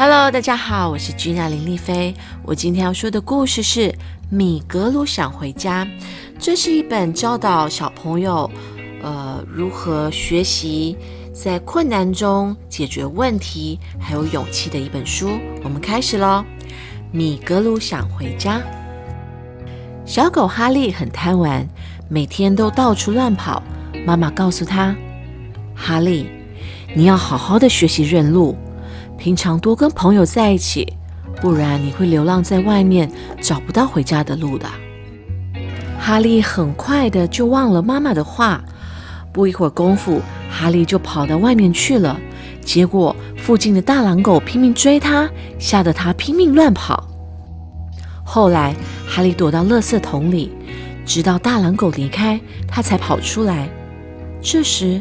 Hello，大家好，我是君娜林丽菲。我今天要说的故事是《米格鲁想回家》。这是一本教导小朋友，呃，如何学习在困难中解决问题，还有勇气的一本书。我们开始喽。米格鲁想回家。小狗哈利很贪玩，每天都到处乱跑。妈妈告诉他：“哈利，你要好好的学习认路。”平常多跟朋友在一起，不然你会流浪在外面，找不到回家的路的。哈利很快的就忘了妈妈的话，不一会儿功夫，哈利就跑到外面去了。结果附近的大狼狗拼命追他，吓得他拼命乱跑。后来哈利躲到垃圾桶里，直到大狼狗离开，他才跑出来。这时，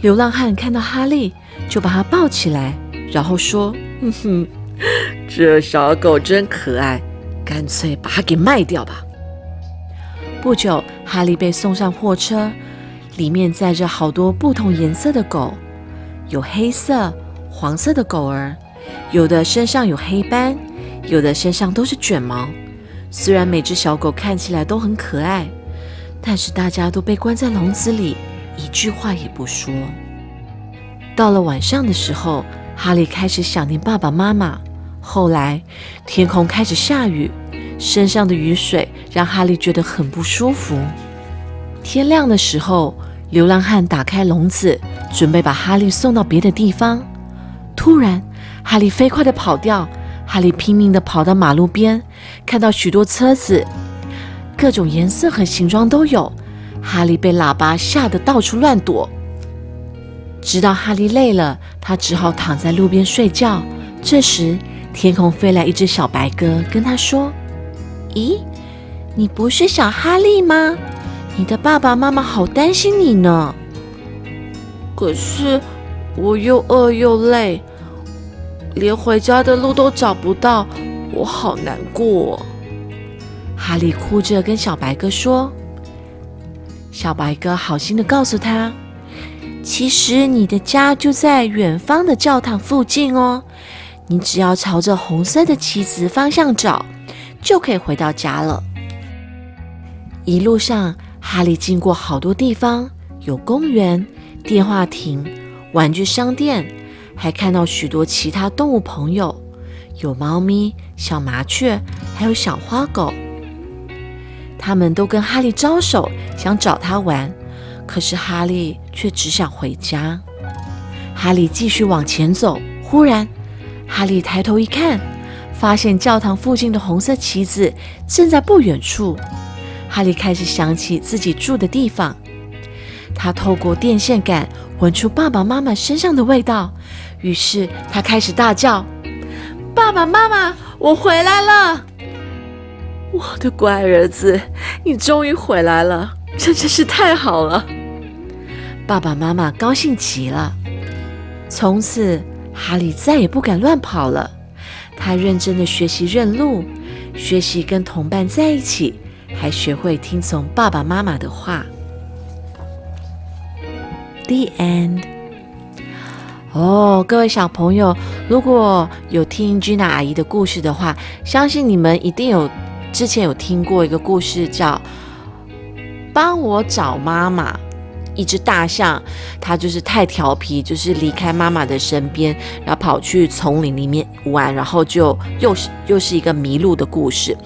流浪汉看到哈利，就把他抱起来。然后说：“哼哼，这小狗真可爱，干脆把它给卖掉吧。”不久，哈利被送上货车，里面载着好多不同颜色的狗，有黑色、黄色的狗儿，有的身上有黑斑，有的身上都是卷毛。虽然每只小狗看起来都很可爱，但是大家都被关在笼子里，一句话也不说。到了晚上的时候。哈利开始想念爸爸妈妈。后来，天空开始下雨，身上的雨水让哈利觉得很不舒服。天亮的时候，流浪汉打开笼子，准备把哈利送到别的地方。突然，哈利飞快地跑掉。哈利拼命地跑到马路边，看到许多车子，各种颜色和形状都有。哈利被喇叭吓得到处乱躲。直到哈利累了，他只好躺在路边睡觉。这时，天空飞来一只小白鸽，跟他说：“咦，你不是小哈利吗？你的爸爸妈妈好担心你呢。可是我又饿又累，连回家的路都找不到，我好难过。”哈利哭着跟小白鸽说。小白鸽好心的告诉他。其实你的家就在远方的教堂附近哦，你只要朝着红色的旗子方向找，就可以回到家了。一路上，哈利经过好多地方，有公园、电话亭、玩具商店，还看到许多其他动物朋友，有猫咪、小麻雀，还有小花狗。他们都跟哈利招手，想找他玩。可是哈利却只想回家。哈利继续往前走，忽然，哈利抬头一看，发现教堂附近的红色旗子正在不远处。哈利开始想起自己住的地方，他透过电线杆闻出爸爸妈妈身上的味道，于是他开始大叫：“爸爸妈妈，我回来了！我的乖儿子，你终于回来了，这真是太好了！”爸爸妈妈高兴极了。从此，哈利再也不敢乱跑了。他认真的学习认路，学习跟同伴在一起，还学会听从爸爸妈妈的话。The end。哦，各位小朋友，如果有听 Gina 阿姨的故事的话，相信你们一定有之前有听过一个故事，叫“帮我找妈妈”。一只大象，它就是太调皮，就是离开妈妈的身边，然后跑去丛林里面玩，然后就又是又是一个迷路的故事。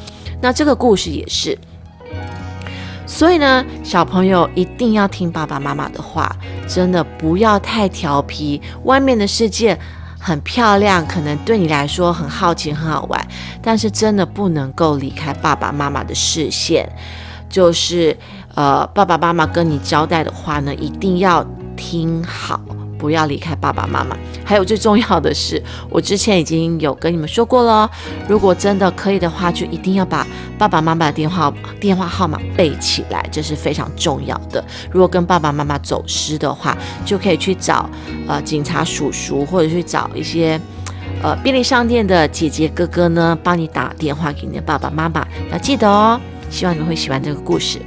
那这个故事也是，所以呢，小朋友一定要听爸爸妈妈的话，真的不要太调皮。外面的世界很漂亮，可能对你来说很好奇、很好玩，但是真的不能够离开爸爸妈妈的视线，就是。呃，爸爸妈妈跟你交代的话呢，一定要听好，不要离开爸爸妈妈。还有最重要的是，我之前已经有跟你们说过了，如果真的可以的话，就一定要把爸爸妈妈的电话电话号码背起来，这是非常重要的。如果跟爸爸妈妈走失的话，就可以去找呃警察叔叔，或者去找一些呃便利商店的姐姐哥哥呢，帮你打电话给你的爸爸妈妈。要记得哦，希望你们会喜欢这个故事。